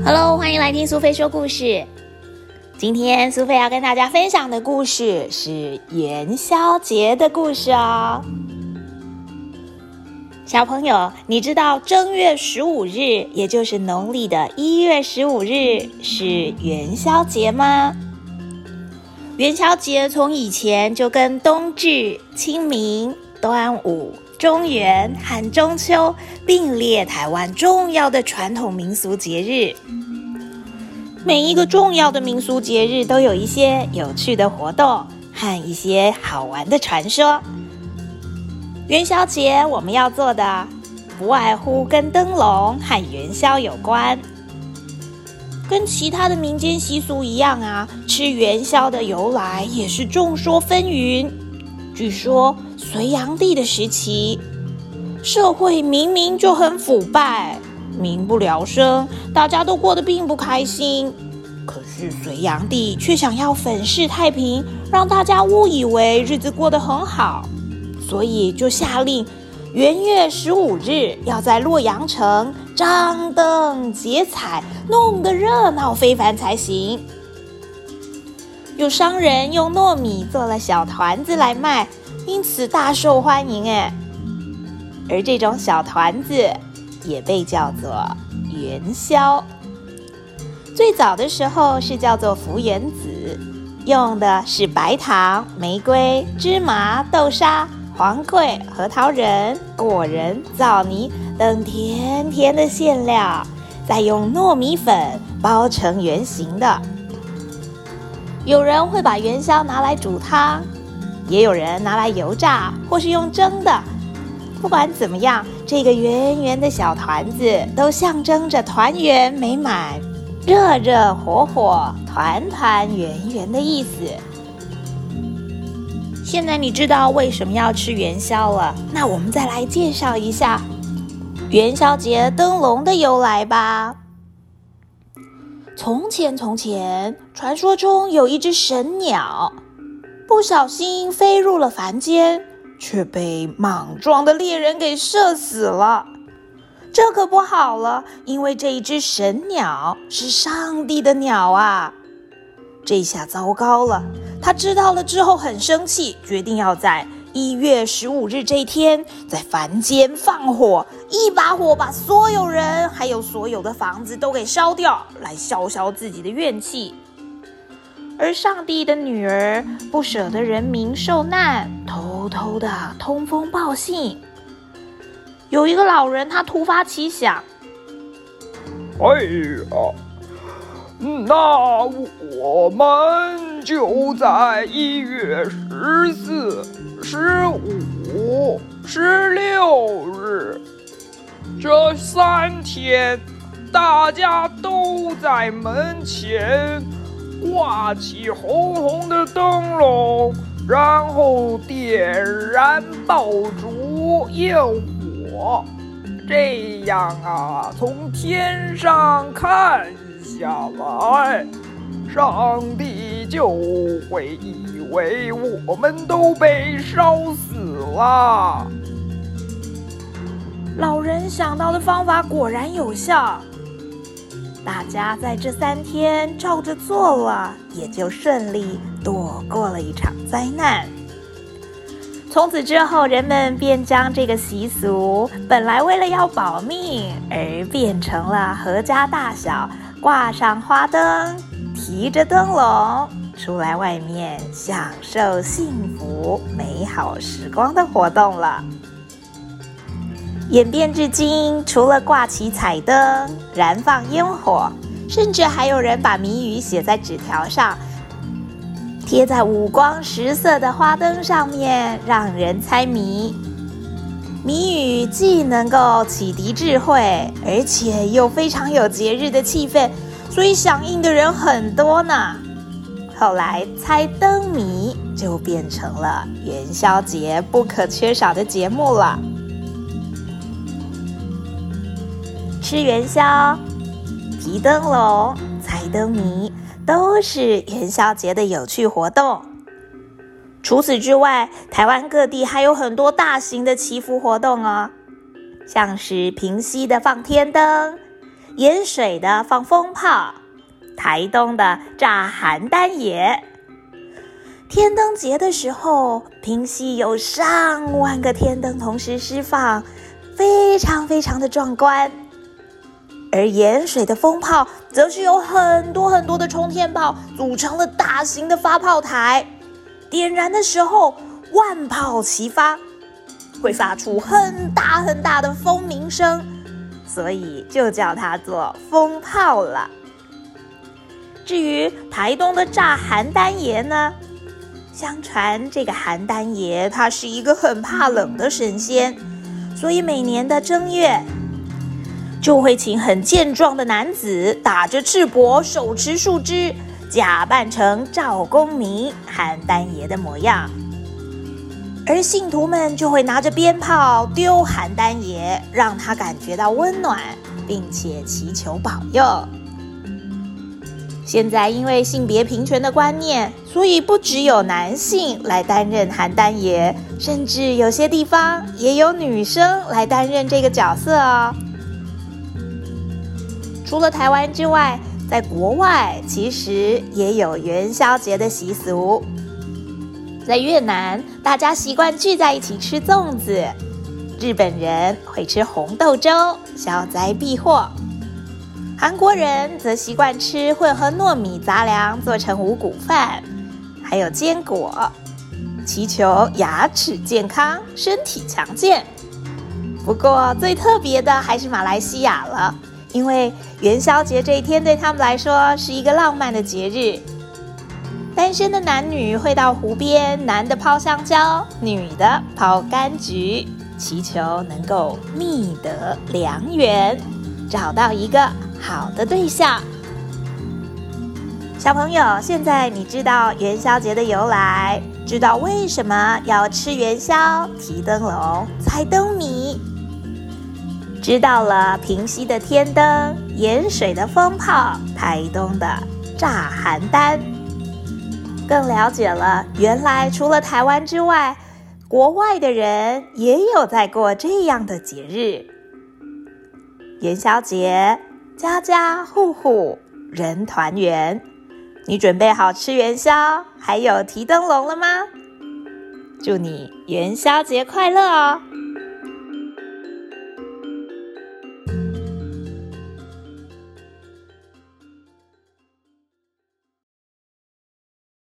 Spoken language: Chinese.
Hello，欢迎来听苏菲说故事。今天苏菲要跟大家分享的故事是元宵节的故事哦。小朋友，你知道正月十五日，也就是农历的一月十五日是元宵节吗？元宵节从以前就跟冬至、清明、端午。中元和中秋并列台湾重要的传统民俗节日。每一个重要的民俗节日都有一些有趣的活动和一些好玩的传说。元宵节我们要做的不外乎跟灯笼和元宵有关。跟其他的民间习俗一样啊，吃元宵的由来也是众说纷纭。据说。隋炀帝的时期，社会明明就很腐败，民不聊生，大家都过得并不开心。可是隋炀帝却想要粉饰太平，让大家误以为日子过得很好，所以就下令元月十五日要在洛阳城张灯结彩，弄得热闹非凡才行。有商人用糯米做了小团子来卖。因此大受欢迎哎，而这种小团子也被叫做元宵。最早的时候是叫做福元子，用的是白糖、玫瑰、芝麻、豆沙、黄桂、核桃仁、果仁、枣泥等甜甜的馅料，再用糯米粉包成圆形的。有人会把元宵拿来煮汤。也有人拿来油炸，或是用蒸的。不管怎么样，这个圆圆的小团子都象征着团圆美满、热热火火、团团圆圆的意思。现在你知道为什么要吃元宵了？那我们再来介绍一下元宵节灯笼的由来吧。从前，从前，传说中有一只神鸟。不小心飞入了凡间，却被莽撞的猎人给射死了。这可不好了，因为这一只神鸟是上帝的鸟啊！这下糟糕了。他知道了之后很生气，决定要在一月十五日这一天在凡间放火，一把火把所有人还有所有的房子都给烧掉，来消消自己的怨气。而上帝的女儿不舍得人民受难，偷偷的通风报信。有一个老人，他突发奇想：“哎呀，那我们就在一月十四、十五、十六日这三天，大家都在门前。”挂起红红的灯笼，然后点燃爆竹焰火，这样啊，从天上看下来，上帝就会以为我们都被烧死了。老人想到的方法果然有效。大家在这三天照着做了，也就顺利躲过了一场灾难。从此之后，人们便将这个习俗，本来为了要保命，而变成了阖家大小挂上花灯、提着灯笼出来外面享受幸福美好时光的活动了。演变至今，除了挂起彩灯、燃放烟火，甚至还有人把谜语写在纸条上，贴在五光十色的花灯上面，让人猜谜。谜语既能够启迪智慧，而且又非常有节日的气氛，所以响应的人很多呢。后来，猜灯谜就变成了元宵节不可缺少的节目了。吃元宵、提灯笼、猜灯谜，都是元宵节的有趣活动。除此之外，台湾各地还有很多大型的祈福活动哦，像是平溪的放天灯、盐水的放风炮，台东的炸邯郸爷。天灯节的时候，平溪有上万个天灯同时释放，非常非常的壮观。而盐水的风炮，则是由很多很多的冲天炮组成了大型的发炮台，点燃的时候万炮齐发，会发出很大很大的风鸣声，所以就叫它做风炮了。至于台东的炸邯郸爷呢？相传这个邯郸爷他是一个很怕冷的神仙，所以每年的正月就会请很健壮的男子打着赤膊，手持树枝，假扮成赵公明邯郸爷的模样，而信徒们就会拿着鞭炮丢邯郸爷，让他感觉到温暖，并且祈求保佑。现在因为性别平权的观念，所以不只有男性来担任邯郸爷，甚至有些地方也有女生来担任这个角色哦。除了台湾之外，在国外其实也有元宵节的习俗。在越南，大家习惯聚在一起吃粽子；日本人会吃红豆粥，消灾避祸。韩国人则习惯吃混合糯米杂粮做成五谷饭，还有坚果，祈求牙齿健康、身体强健。不过最特别的还是马来西亚了，因为元宵节这一天对他们来说是一个浪漫的节日。单身的男女会到湖边，男的抛香蕉，女的抛柑橘，祈求能够觅得良缘，找到一个。好的对象，小朋友，现在你知道元宵节的由来，知道为什么要吃元宵、提灯笼、猜灯谜，知道了平溪的天灯、盐水的风炮、台东的炸邯郸，更了解了原来除了台湾之外，国外的人也有在过这样的节日——元宵节。家家户户人团圆，你准备好吃元宵，还有提灯笼了吗？祝你元宵节快乐哦！